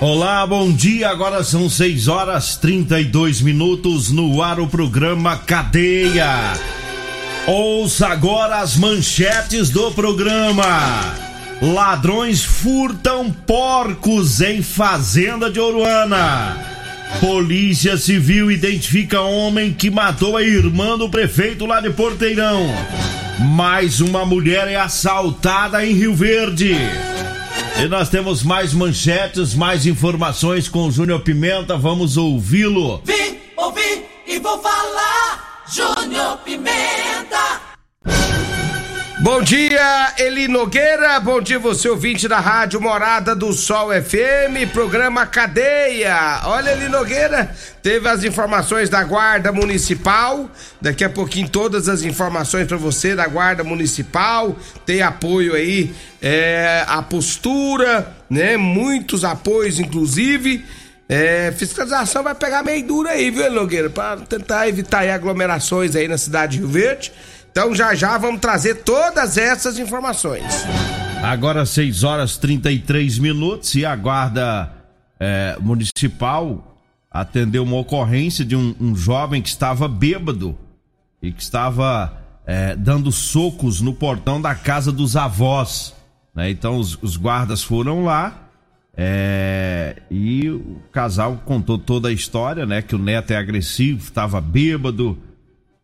Olá, bom dia. Agora são 6 horas 32 minutos no ar o programa Cadeia. Ouça agora as manchetes do programa. Ladrões furtam porcos em fazenda de Oruana. Polícia Civil identifica homem que matou a irmã do prefeito lá de Porteirão. Mais uma mulher é assaltada em Rio Verde. E nós temos mais manchetes, mais informações com o Júnior Pimenta. Vamos ouvi-lo. Vim, ouvi e vou falar. Júnior Pimenta. Bom dia, Eli Nogueira. Bom dia, você ouvinte da Rádio Morada do Sol FM, programa Cadeia. Olha, Eli Nogueira, teve as informações da Guarda Municipal. Daqui a pouquinho, todas as informações para você da Guarda Municipal. Tem apoio aí, é, a postura, né? Muitos apoios, inclusive. É, fiscalização vai pegar meio dura aí, viu, Nogueira? Para tentar evitar aglomerações aí na cidade de Rio Verde. Então já já vamos trazer todas essas informações. Agora 6 horas 33 minutos e a guarda é, municipal atendeu uma ocorrência de um, um jovem que estava bêbado e que estava é, dando socos no portão da casa dos avós. né? Então os, os guardas foram lá é, e o casal contou toda a história, né? Que o neto é agressivo, estava bêbado.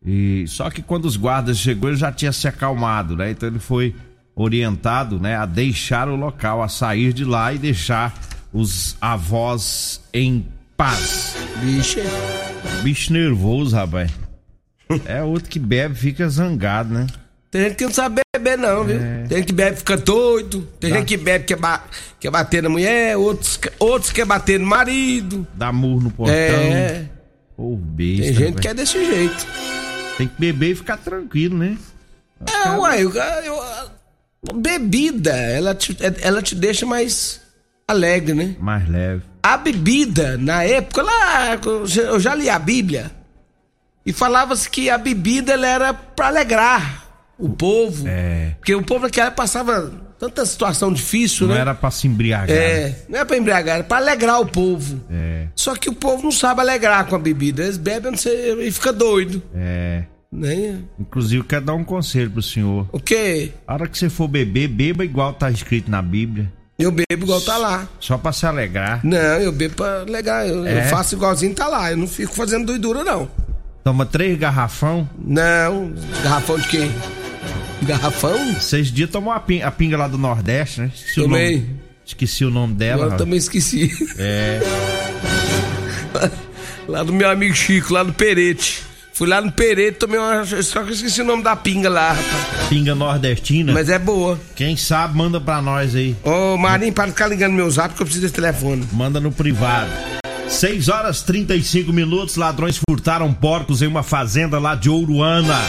E só que quando os guardas chegou, ele já tinha se acalmado, né? Então ele foi orientado, né, a deixar o local, a sair de lá e deixar os avós em paz. Vixe. Bicho nervoso, rapaz. É outro que bebe fica zangado, né? Tem gente que não sabe beber, não, viu? Tem gente que bebe e fica doido. Tem Tá. gente que bebe que quer, ba- quer bater na mulher, outros, outros quer bater no marido. Dá murro no portão. É. Ô, besta. Tem gente rapaz. que é desse jeito. Tem que beber e ficar tranquilo, né? É, uai, eu, eu- a bebida, ela te, ela te deixa mais alegre, né? Mais leve. A bebida, na época, lá, eu já- li a Bíblia, e falava-se que a bebida ela era pra alegrar o povo. É. Porque o povo naquela passava tanta situação difícil, Não né? era pra se embriagar. É, não é pra embriagar, é pra alegrar o povo. É. Só que o povo não sabe alegrar com a bebida. Eles bebem não sei, e fica doido. É. Né? Inclusive, eu quero dar um conselho pro senhor. O quê? A hora que você for beber, beba igual tá escrito na Bíblia. Eu bebo igual tá lá. Só pra se alegrar. Não, eu bebo pra alegrar. Eu, eu É? faço igualzinho tá lá. Eu não fico fazendo doidura, não. Toma três garrafão. Não. Garrafão de quem? Garrafão? Seis dias tomou a pinga, a pinga lá do Nordeste, né? Esqueci o Tomei. nome. Esqueci o nome dela. Eu também esqueci. É. Lá do meu amigo Chico, lá do Perete. Fui lá no Perete, tomei uma. Só que eu esqueci o nome da pinga lá, rapaz. Pinga nordestina. Mas é boa. Quem sabe, manda pra nós aí. Ô, Marinho, para de ficar ligando meu zap que eu preciso desse telefone. Manda no privado. 6 horas 35 minutos, ladrões furtaram porcos em uma fazenda lá de Ouruana.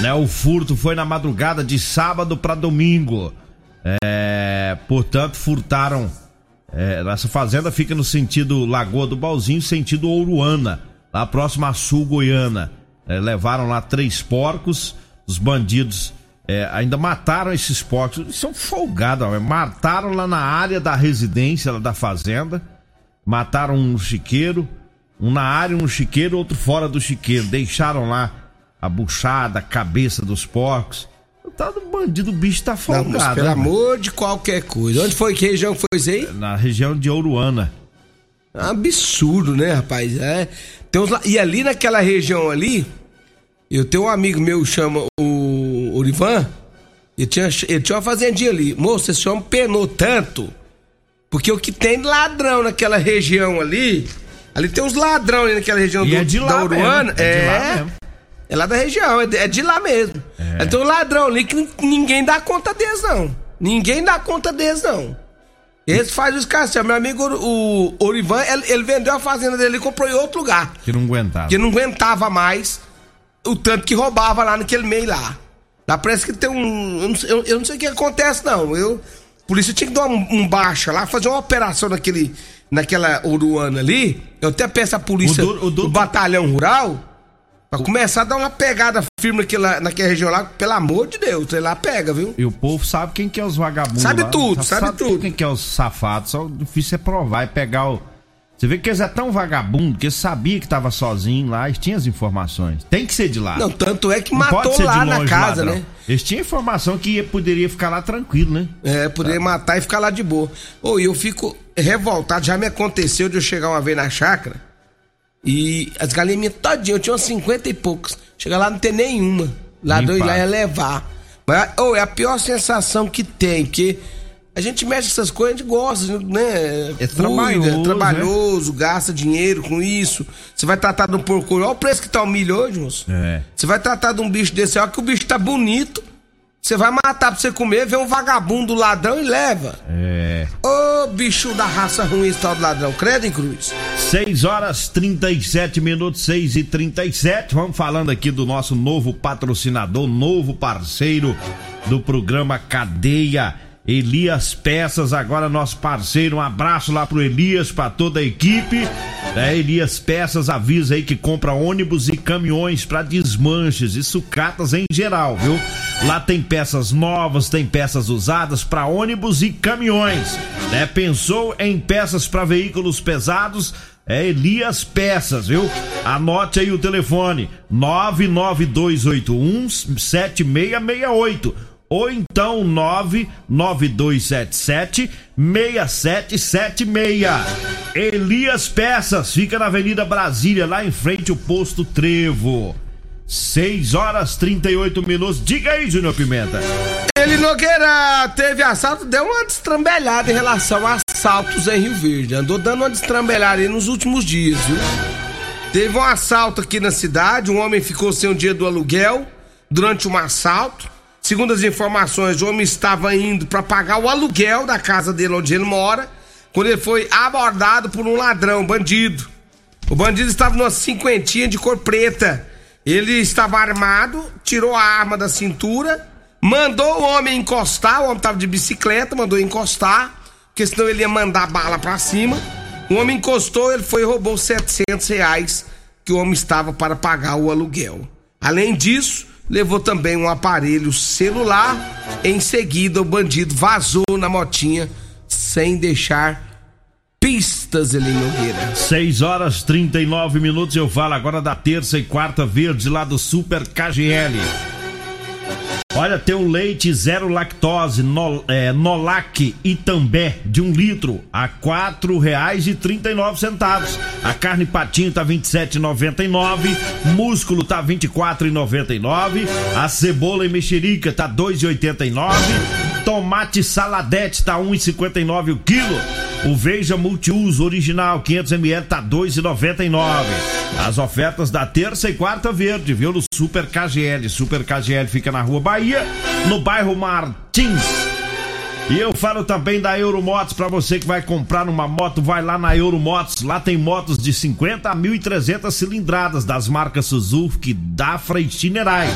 Né, o furto foi na madrugada de sábado para domingo. É, portanto, furtaram. é, essa fazenda fica no sentido Lagoa do Balzinho, sentido Ouruana, lá próximo a Sul Goiana. É, levaram lá três porcos. Os bandidos é, ainda mataram esses porcos. São folgados, ó, mataram lá na área da residência, lá da fazenda. Mataram um chiqueiro, um na área, um chiqueiro, outro fora do chiqueiro. Deixaram lá a buchada, a cabeça dos porcos. Tal do bandido, o bicho tá Não, folgado. mas pelo né, amor de qualquer coisa. Onde foi que região foi isso aí? Na região de Ouruana. É um absurdo, né, rapaz? É. Tem uns E ali naquela região ali, eu tenho um amigo meu, chama o Orivan. Ele tinha, ele tinha uma fazendinha ali. Moço, esse homem penou tanto. Porque o que tem ladrão naquela região ali. Ali tem uns ladrão ali naquela região E do, é de da lá Uruana. mesmo, é de lá É, mesmo. é lá da região, é de, é de lá mesmo. Aí Tem um ladrão ali que ninguém dá conta deles, não. Ninguém dá conta deles, não. Esse faz os cacete. Meu amigo, o o Orivan, ele, ele vendeu a fazenda dele e comprou em outro lugar. Que não aguentava. Porque não aguentava mais o tanto que roubava lá naquele meio lá. Lá parece que tem um. Eu não sei, eu- eu não sei o que acontece, não. Eu, a polícia tinha que dar um, um baixa lá, fazer uma operação naquele, naquela Uruana ali. Eu até peço a polícia O duro- o duro- do batalhão rural pra começar a dar uma pegada firme naquela, naquela região lá. Pelo amor de Deus, sei lá, pega, viu? E o povo sabe quem que é os vagabundos. Sabe lá. tudo, sabe tudo. Quem que é os safados. Só difícil é provar e pegar o. Você vê que eles é tão vagabundo que eles sabiam que tava sozinho lá e tinha as informações. Tem que ser de lá. Não, tanto é que Não matou lá na casa, ladrão. né? Eles tinham informação que ia- poderia ficar lá tranquilo, né? É, poderia matar e ficar lá de boa. Ô, e eu fico revoltado. Já me aconteceu de eu chegar uma vez na chácara e as galinhas minhas todinhas, eu tinha uns 50 e poucos. Chegar lá não tem nenhuma. Ladrão Limpar. lá ia levar. Mas, ô, é a pior sensação que tem, porque a gente mexe essas coisas, a gente gosta, né? É trabalhoso, é trabalhoso, gasta dinheiro com isso. Você vai tratar de um porco, olha o preço que tá o milho hoje, moço. É. Você vai tratar de um bicho desse, olha que o bicho tá bonito. Você vai matar pra você comer, vem um vagabundo ladrão e leva. É. Ô bicho da raça ruim esse tal do ladrão, credo em cruz. 6 horas 37 minutos, 6 e 37 Vamos falando aqui do nosso novo patrocinador, novo parceiro do programa Cadeia. Elias Peças, agora nosso parceiro. Um abraço lá pro Elias, pra toda a equipe. É, Elias Peças avisa aí que compra ônibus e caminhões pra desmanches e sucatas em geral, viu? Lá tem peças novas, tem peças usadas pra ônibus e caminhões. Né? Pensou em peças pra veículos pesados? É Elias Peças, viu? Anote aí o telefone: 99281 7668 ou então 99277 6776. Elias Peças fica na Avenida Brasília, lá em frente ao posto Trevo. 6 horas 38 minutos. Diga aí, Júnior Pimenta. Ele Nogueira teve assalto, deu uma destrambelhada em relação a assaltos em Rio Verde. Andou dando uma destrambelhada aí nos últimos dias, viu? Teve um assalto aqui na cidade, um homem ficou sem o dia do aluguel durante um assalto. Segundo as informações, o homem estava indo para pagar o aluguel da casa dele onde ele mora, quando ele foi abordado por um ladrão, bandido. O bandido estava numa cinquentinha de cor preta. Ele estava armado, tirou a arma da cintura, mandou o homem encostar. O homem estava de bicicleta, mandou encostar, porque senão ele ia mandar bala pra cima. O homem encostou, ele foi e roubou 700 reais que o homem estava para pagar o aluguel. Além disso, levou também um aparelho celular. Em seguida, o bandido vazou na motinha sem deixar pistas, Eli Nogueira. 6 horas 39 minutos. Eu falo agora da terça e quarta verde lá do Super KGL. Olha, tem um leite zero lactose, no, é, Nolac Itambé, de um litro, a quatro reais e trinta e nove centavos. A carne patinho tá vinte e sete e noventa e nove, músculo tá vinte e quatro e noventa e nove, a cebola e mexerica tá dois e oitenta e nove, tomate saladete tá um e cinquenta e nove o quilo. O Veja Multiuso original 500ml tá 2,99. As ofertas da terça e quarta verde, viu? No Super KGL. Super KGL fica na Rua Bahia, no bairro Martins. E eu falo também da Euromotos para você que vai comprar uma moto, vai lá na Euromotos. Lá tem motos de 50 a 1.300 cilindradas das marcas Suzuki, Dafra e Shinerai.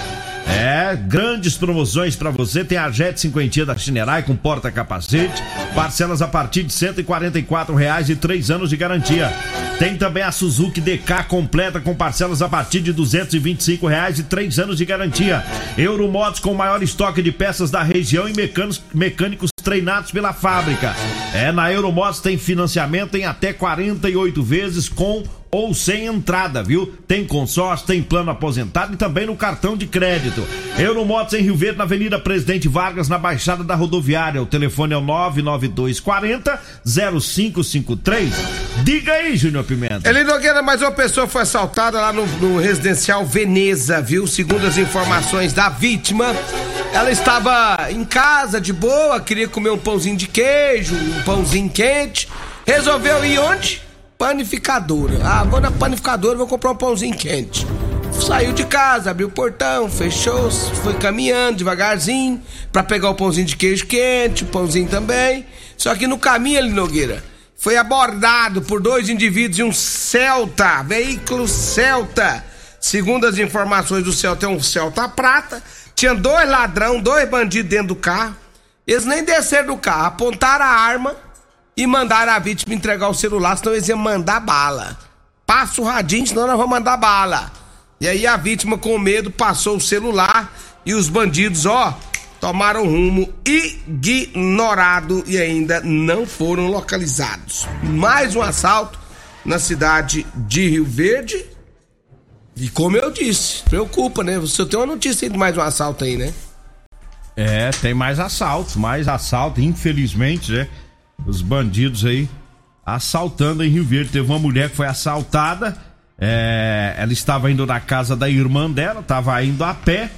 É, grandes promoções para você. Tem a Jet 50 da Chinerai com porta-capacete, parcelas a partir de 144 reais e três anos de garantia. Tem também a Suzuki DK completa com parcelas a partir de 225 reais e três anos de garantia. Euromotos com maior estoque de peças da região e mecânicos, mecânicos treinados pela fábrica. É, na Euromotos tem financiamento em até 48 vezes com ou sem entrada, viu? Tem consórcio, tem plano aposentado e também no cartão de crédito. Euromotos em Rio Verde, na Avenida Presidente Vargas, na Baixada da Rodoviária. O telefone é o 99240 0553. Diga aí, Júnior Pimenta. Eli Nogueira, mais uma pessoa foi assaltada lá no, no residencial Veneza, viu? Segundo as informações da vítima, ela estava em casa de boa, queria comer um pãozinho de queijo, um pãozinho quente. Resolveu ir onde? Panificadora. Ah, vou na panificadora, vou comprar um pãozinho quente. Saiu de casa, abriu o portão, fechou, foi caminhando devagarzinho para pegar o pãozinho de queijo quente, o pãozinho também. Só que no caminho ali, Nogueira, foi abordado por dois indivíduos em um Celta, veículo Celta. Segundo as informações do Celta, é um Celta prata. Tinha dois ladrão, dois bandidos dentro do carro. Eles nem desceram do carro, apontaram a arma e mandaram a vítima entregar o celular, senão eles iam mandar bala. Passa o radinho, senão nós vamos mandar bala. E aí a vítima, com medo, passou o celular e os bandidos, ó, tomaram rumo ignorado e ainda não foram localizados. Mais um assalto na cidade de Rio Verde. E como eu disse, preocupa, né? Você tem uma notícia de mais um assalto aí, né? É, tem mais assalto, mais assalto, infelizmente, né? Os bandidos aí assaltando em Rio Verde. Teve uma mulher que foi assaltada. É, ela estava indo na casa da irmã dela, estava indo a pé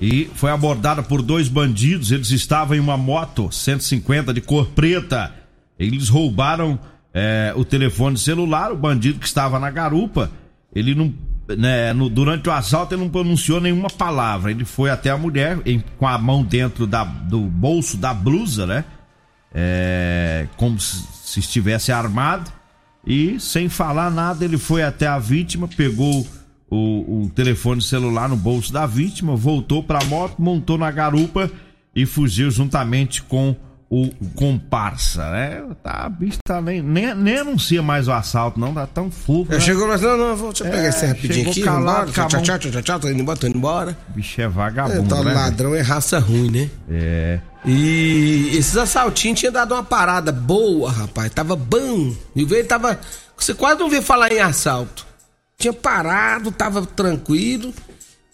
e foi abordada por dois bandidos. Eles estavam em uma moto 150 de cor preta. Eles roubaram é, o telefone celular. O bandido que estava na garupa, ele não né, no, durante o assalto ele não pronunciou nenhuma palavra. Ele foi até a mulher em, com a mão dentro da, do bolso da blusa, né? É, como se, se, estivesse armado. E sem falar nada, ele foi até a vítima, pegou o, o telefone celular no bolso da vítima, voltou para a moto, montou na garupa e fugiu juntamente com o comparsa, né? Tá, bicho tá nem, nem, nem anuncia mais o assalto, não, tá tão fogo. Né? Chegou, mas não, não, vou, deixa eu pegar é, esse rapidinho aqui. Calado, tchau, tchau, tchau, tchau, tchau, tô indo embora, tô indo embora. Bicho é vagabundo, é, tá, né? ladrão é raça ruim, né? É. E esses assaltinhos tinham dado uma parada boa, rapaz, tava bom. E veio tava, você quase não vê falar em assalto. Tinha parado, tava tranquilo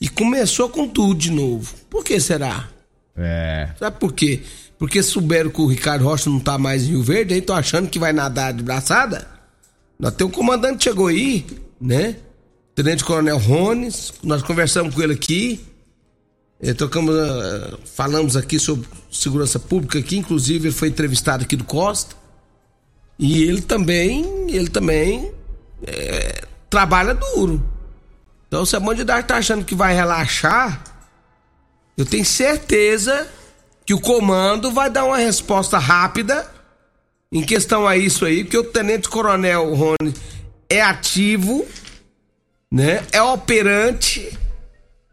e começou com tudo de novo. Por que será? É. Sabe por quê? Porque souberam que o Ricardo Rocha não tá mais em Rio Verde, aí tô achando que vai nadar de braçada. Nós temos um comandante chegou aí, né? Tenente Coronel Rones, nós conversamos com ele aqui. É, tocamos, uh, falamos aqui sobre segurança pública aqui, inclusive ele foi entrevistado aqui do Costa. E ele também, ele também é, trabalha duro. Então se a dar tá achando que vai relaxar, eu tenho certeza que o comando vai dar uma resposta rápida em questão a isso aí, porque o Tenente Coronel Rony é ativo, né? É operante.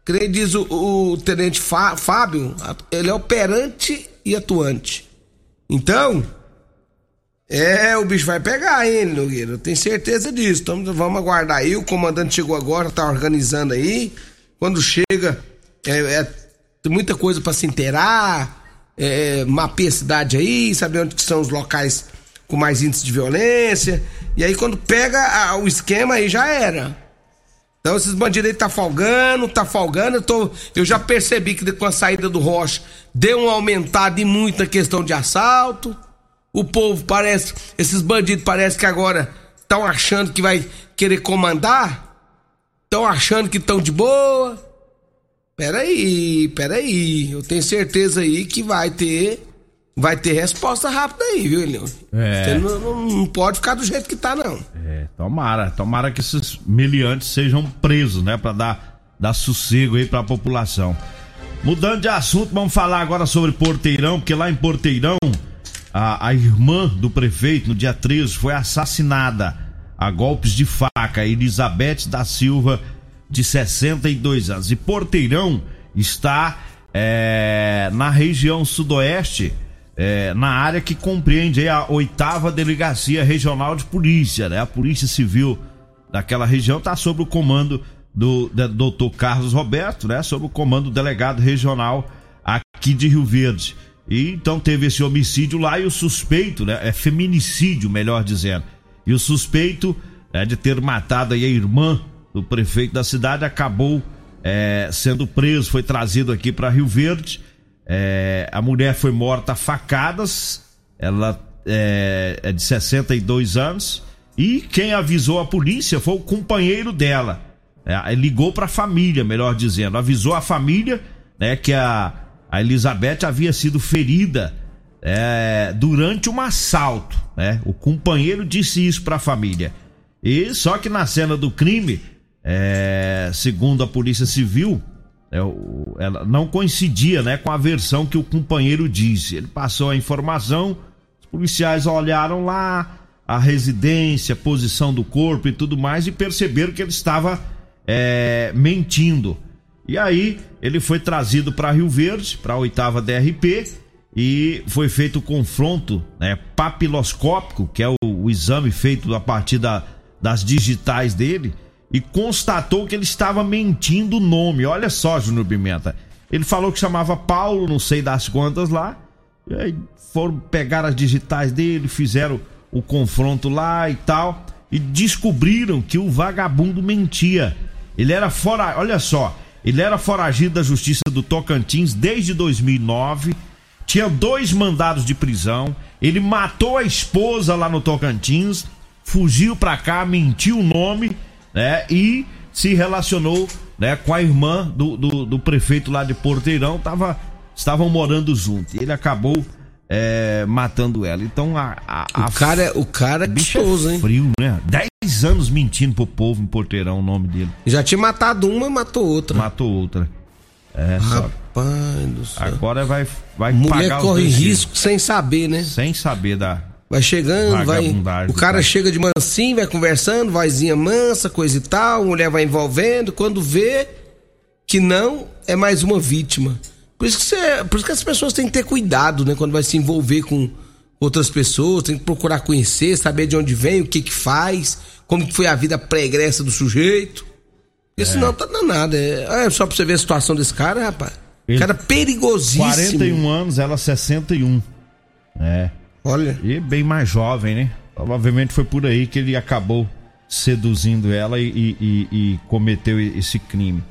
Creio diz o, o Tenente Fá, Fábio, ele é operante e atuante. Então, é, o bicho vai pegar ele, Nogueira. Eu tenho certeza disso. Então, vamos aguardar aí. O comandante chegou agora, tá organizando aí. Quando chega, é, é muita coisa para se inteirar é, mapeia a cidade aí, saber onde são os locais com mais índice de violência. E aí quando pega a, o esquema aí já era. Então esses bandidos tá folgando, tá folgando. Eu, tô, eu já percebi que com a saída do Rocha deu uma aumentada e muito na questão de assalto. O povo parece, esses bandidos parece que agora estão achando que vai querer comandar. Estão achando que estão de boa. Peraí, peraí. Eu tenho certeza aí que vai ter. Vai ter resposta rápida aí, viu, Elion? É. Você não, não, não, pode ficar do jeito que tá, não. É, tomara. Tomara que esses meliantes sejam presos, né? Pra dar, dar sossego aí pra população. Mudando de assunto, vamos falar agora sobre Porteirão, porque lá em Porteirão, a, a irmã do prefeito, no dia 13, foi assassinada a golpes de faca. Elizabeth da Silva de 62 anos. E Porteirão está é, na região sudoeste, é, na área que compreende a oitava delegacia regional de polícia, né? A Polícia Civil daquela região está sob o comando do, do doutor Carlos Roberto, né? Sob o comando do delegado regional aqui de Rio Verde. E então teve esse homicídio lá e o suspeito, né? É feminicídio, melhor dizendo. E o suspeito é, de ter matado aí a irmã do prefeito da cidade acabou é, sendo preso, foi trazido aqui para Rio Verde. É, a mulher foi morta a facadas, ela é, é de 62 anos. E quem avisou a polícia foi o companheiro dela. É, ligou para a família, melhor dizendo, avisou a família né, que a, a Elizabeth havia sido ferida é, durante um assalto. Né? O companheiro disse isso para a família. E só que na cena do crime, é, segundo a Polícia Civil, ela não coincidia né, com a versão que o companheiro disse. Ele passou a informação, os policiais olharam lá a residência, posição do corpo e tudo mais e perceberam que ele estava é, mentindo. E aí ele foi trazido para Rio Verde, para a oitava DRP, e foi feito o confronto né, papiloscópico, que é o, o exame feito a partir da, das digitais dele, e constatou que ele estava mentindo o nome. Olha só, Júnior Pimenta. Ele falou que chamava Paulo, não sei das quantas lá. E aí foram pegar as digitais dele, fizeram o confronto lá e tal. E descobriram que o vagabundo mentia. Ele era fora. Olha só. Ele era foragido da Justiça do Tocantins desde 2009. Tinha dois mandados de prisão. Ele matou a esposa lá no Tocantins. Fugiu pra cá, mentiu o nome né? E se relacionou, né, com a irmã do, do, do prefeito lá de Porteirão, tava, estavam morando juntos. Ele acabou é, matando ela. Então a, a, a o cara, o cara é bichoso, hein? Frio, né? Dez anos mentindo pro povo em Porteirão o nome dele. Já tinha matado uma, matou outra. Matou outra. É, Rapaz do céu. Agora vai, vai Mulher corre risco sem saber, né? Sem saber da, Vai chegando, vai. O cara chega de mansinho, vai conversando, vozinha mansa, coisa e tal, mulher vai envolvendo. Quando vê que não, é mais uma vítima. Por isso que, você, por isso que as pessoas têm que ter cuidado, né? Quando vai se envolver com outras pessoas, tem que procurar conhecer, saber de onde vem, o que que faz, como que foi a vida pregressa do sujeito. Porque é. senão tá danado. É, é só pra você ver a situação desse cara, rapaz. Ele, cara perigosíssimo. 41 anos, ela 61. É. Olha. E bem mais jovem, né? Provavelmente foi por aí que ele acabou seduzindo ela e, e, e, cometeu esse crime.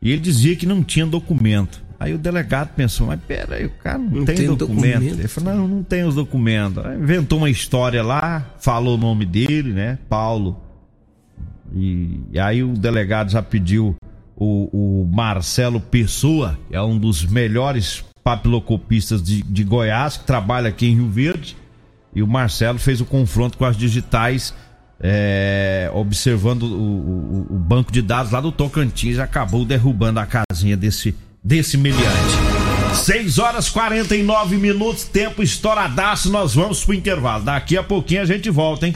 E ele dizia que não tinha documento. Aí o delegado pensou, mas peraí, o cara não, não tem, tem documento. documento. Ele falou, não, não tem os documentos. Aí inventou uma história lá, falou o nome dele, né? Paulo. E, e aí o delegado já pediu o, o Marcelo Pessoa, que é um dos melhores papilocopistas de, de Goiás, que trabalha aqui em Rio Verde. E o Marcelo fez o confronto com as digitais, é, observando o, o, o, banco de dados lá do Tocantins, acabou derrubando a casinha desse, desse meliante. 6 horas 49 minutos, tempo estouradaço, nós vamos pro intervalo. Daqui a pouquinho a gente volta, hein?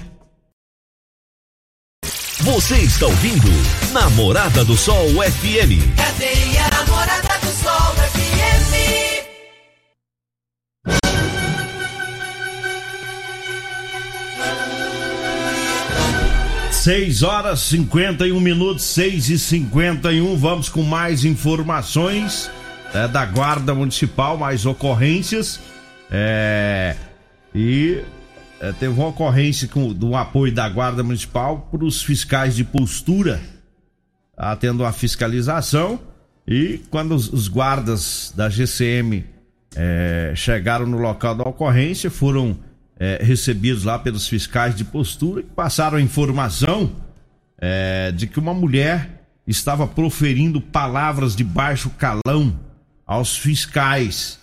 Você está ouvindo Namorada do Sol FM. Cadê 6 horas 51 minutos, 6 e 51 Vamos com mais informações é, da Guarda Municipal, mais ocorrências. É, e é, teve uma ocorrência com, do apoio da Guarda Municipal para os fiscais de postura, tá tendo a fiscalização. E quando os, os guardas da GCM é, chegaram no local da ocorrência, foram é, recebidos lá pelos fiscais de postura que passaram a informação é, de que uma mulher estava proferindo palavras de baixo calão aos fiscais,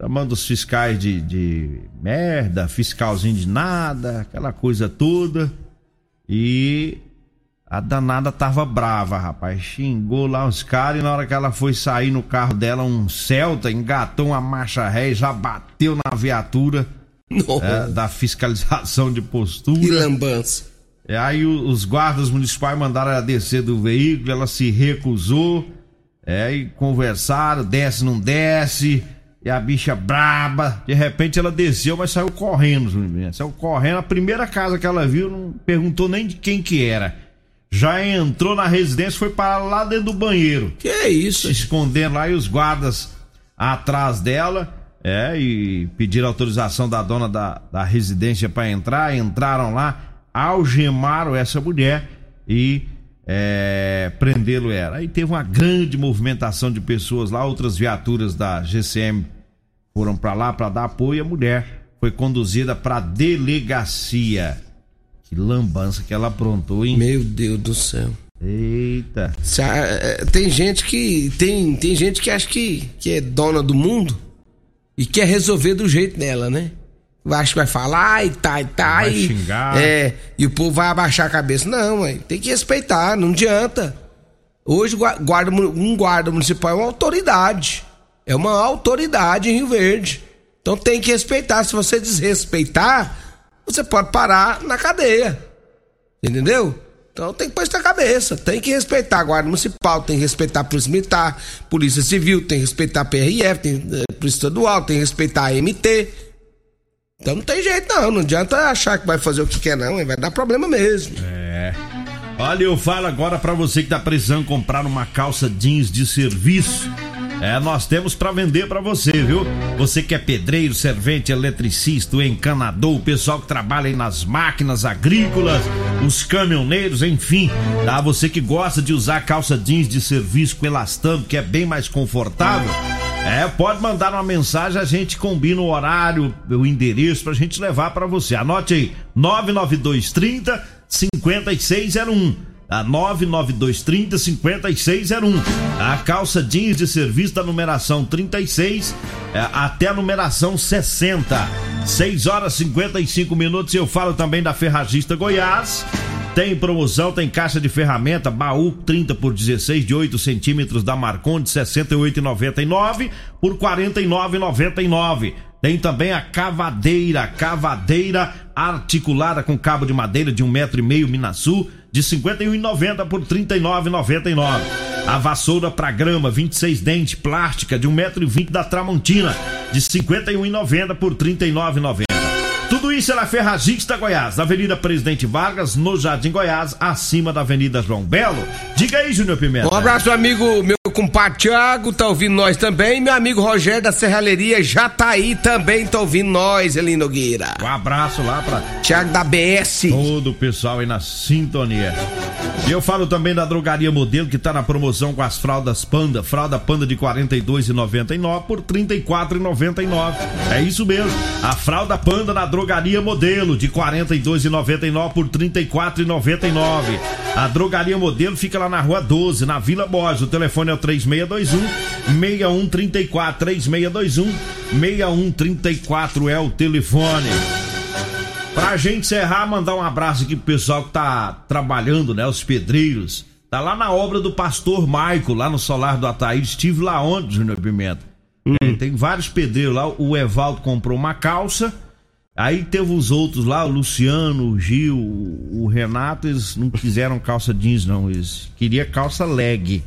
chamando os fiscais de, de merda, fiscalzinho de nada, aquela coisa toda. E a danada tava brava, rapaz. Xingou lá os caras e na hora que ela foi sair no carro dela, um Celta engatou uma marcha ré, já bateu na viatura é, da fiscalização de postura. Que lambança. É, aí os guardas municipais mandaram ela descer do veículo, ela se recusou. É, e conversaram, desce, não desce. E a bicha braba, de repente ela desceu, mas saiu correndo. Saiu correndo, a primeira casa que ela viu, não perguntou nem de quem que era. Já entrou na residência, foi para lá dentro do banheiro. Que é isso? Se escondendo lá e os guardas atrás dela. É, e pediram autorização da dona da, da residência para entrar. Entraram lá, algemaram essa mulher e é, prendê-lo era. Aí teve uma grande movimentação de pessoas lá, outras viaturas da GCM foram para lá para dar apoio. A mulher foi conduzida para delegacia. Que lambança que ela aprontou, hein? Meu Deus do céu. Eita. Tem gente que tem, tem gente que acha que, que é dona do mundo e quer resolver do jeito dela, né? Acho que vai falar e tá e tá Vai e xingar. é, e o povo vai abaixar a cabeça. Não, mãe, tem que respeitar, não adianta. Hoje gua- guarda, um guarda municipal é uma autoridade. É uma autoridade em Rio Verde. Então tem que respeitar. Se você desrespeitar, você pode parar na cadeia. Entendeu? Então tem que pôr isso na cabeça. Tem que respeitar a Guarda Municipal, tem que respeitar a Polícia Militar, Polícia Civil, tem que respeitar a PRF, tem eh, Polícia Estadual, tem que respeitar a MT. Então não tem jeito não, não adianta achar que vai fazer o que quer não, vai dar problema mesmo. É. Olha, eu falo agora pra você que tá precisando comprar uma calça jeans de serviço. É, nós temos pra vender pra você, viu? Você que é pedreiro, servente, eletricista, encanador, o pessoal que trabalha nas máquinas agrícolas, os caminhoneiros, enfim, tá? Você que gosta de usar calça jeans de serviço com elastano, que é bem mais confortável. É, pode mandar uma mensagem, a gente combina o horário, o endereço pra gente levar pra você. Anote aí, 99230 5601. A 99230 5601. A calça jeans de serviço da numeração 36 é, até a numeração 60. 6 horas 55 minutos. Eu falo também da Ferragista Goiás. Tem promoção, tem caixa de ferramenta, baú 30 por 16 de 8 centímetros da Marcon de 68,99 por 49,99. Tem também a cavadeira, cavadeira articulada com cabo de madeira de um metro e meio Minasul de 51,90 por 39,99. A vassoura para grama 26 dente plástica de um metro e vinte da Tramontina de 51,90 por 39,90. Tudo isso é na Ferragista Goiás, na Avenida Presidente Vargas, no Jardim Goiás, acima da Avenida João Belo. Diga aí, Júnior Pimenta. Um abraço, amigo, meu compadre Thiago, tá ouvindo nós também. Meu amigo Rogério da Serralheria já tá aí também, tá ouvindo nós, Eli Nogueira. Um abraço lá para Thiago da BS. todo o pessoal aí na sintonia. E eu falo também da Drogaria Modelo, que tá na promoção com as fraldas Panda. Fralda Panda de R$ 42,99 por R$ 34,99. É isso mesmo. A fralda Panda na Drogaria Modelo, de R$ 42,99 por R$ 34,99. A Drogaria Modelo fica lá na Rua 12, na Vila Borges. O telefone é o 3621 6134 3621 6134 é o telefone. Pra gente encerrar, mandar um abraço aqui pro pessoal que tá trabalhando, né? Os pedreiros. Tá lá na obra do pastor Maico, lá no solar do Ataíde. Estive lá ontem, Júnior Pimenta. É, tem vários pedreiros lá. O Evaldo comprou uma calça. Aí teve os outros lá, o Luciano, o Gil, o Renato, eles não quiseram calça jeans, não. Eles queriam calça leg.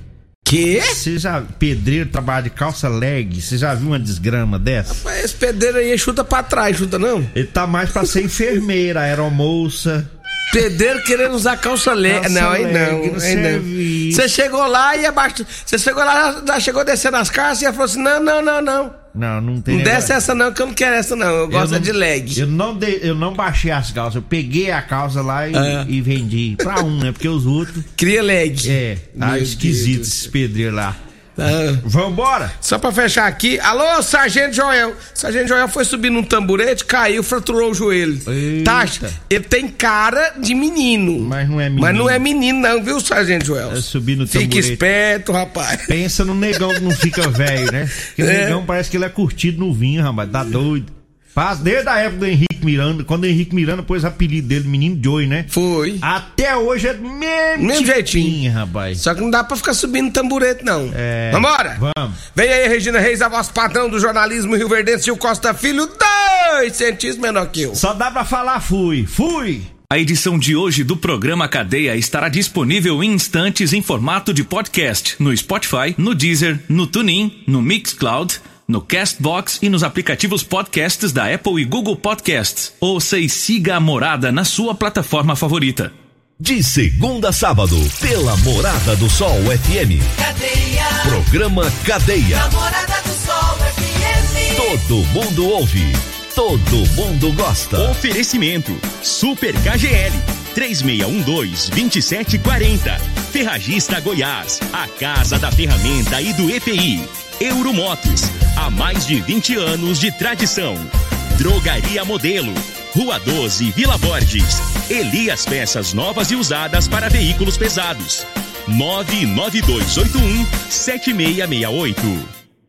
Que? Você já, pedreiro trabalha de calça leg, você já viu uma desgrama dessa? Mas esse pedreiro aí chuta pra trás, chuta não? Ele tá mais pra ser enfermeira, aeromoça. Pedreiro querendo usar calça leg. Calça Não, aí não. Aí. Você chegou lá e abaixo. Você chegou lá, já chegou descendo as calças e ela falou assim: não, não, não, não. Não, não tem Não negócio. desce essa não, que eu não quero essa não. Eu gosto é não- de leg. Eu não, de- eu não baixei as calças, eu peguei a calça lá e, É. e vendi. Pra um, né? Porque os outros. Cria leg. É, tá Meu esquisito Deus. esses pedreiros lá. Ah. Vambora! Só pra fechar aqui, alô, Sargento Joel. Sargento Joel foi subir num tamburete, caiu, fraturou o joelho. Eita. Tá? Ele tem cara de menino. Mas não é menino. Mas não é menino, não, viu, Sargento Joel? É subir no Fica tamborete. esperto, rapaz. Pensa no negão que não fica velho, né? Porque o É. negão parece que ele é curtido no vinho, rapaz. Tá doido. Faz desde a época do Henrique Miranda, quando o Henrique Miranda pôs o apelido dele, menino Joey, né? Foi. Até hoje é do mesmo, Mesmo tipinho, jeitinho. rapaz. Só que não dá pra ficar subindo tamburete, não. É. Vambora? Vamos. Vem aí, Regina Reis, a voz padrão do jornalismo Rio Verdense e o Costa Filho, dois centímetros menor que eu. Só dá pra falar fui. Fui! A edição de hoje do programa Cadeia estará disponível em instantes em formato de podcast no Spotify, no Deezer, no TuneIn, no Mixcloud, no Castbox e nos aplicativos podcasts da Apple e Google Podcasts. Ouça e siga a Morada na sua plataforma favorita. De segunda a sábado, pela Morada do Sol FM. Cadeia. Programa Cadeia. Namorada do Sol FM. Todo mundo ouve. Todo mundo gosta. Oferecimento Super KGL 3612-2740. Ferragista Goiás, a casa da ferramenta e do EPI. Euromotos, há mais de 20 anos de tradição. Drogaria Modelo, Rua 12, Vila Borges. Elias Peças novas e usadas para veículos pesados. 99281 7668.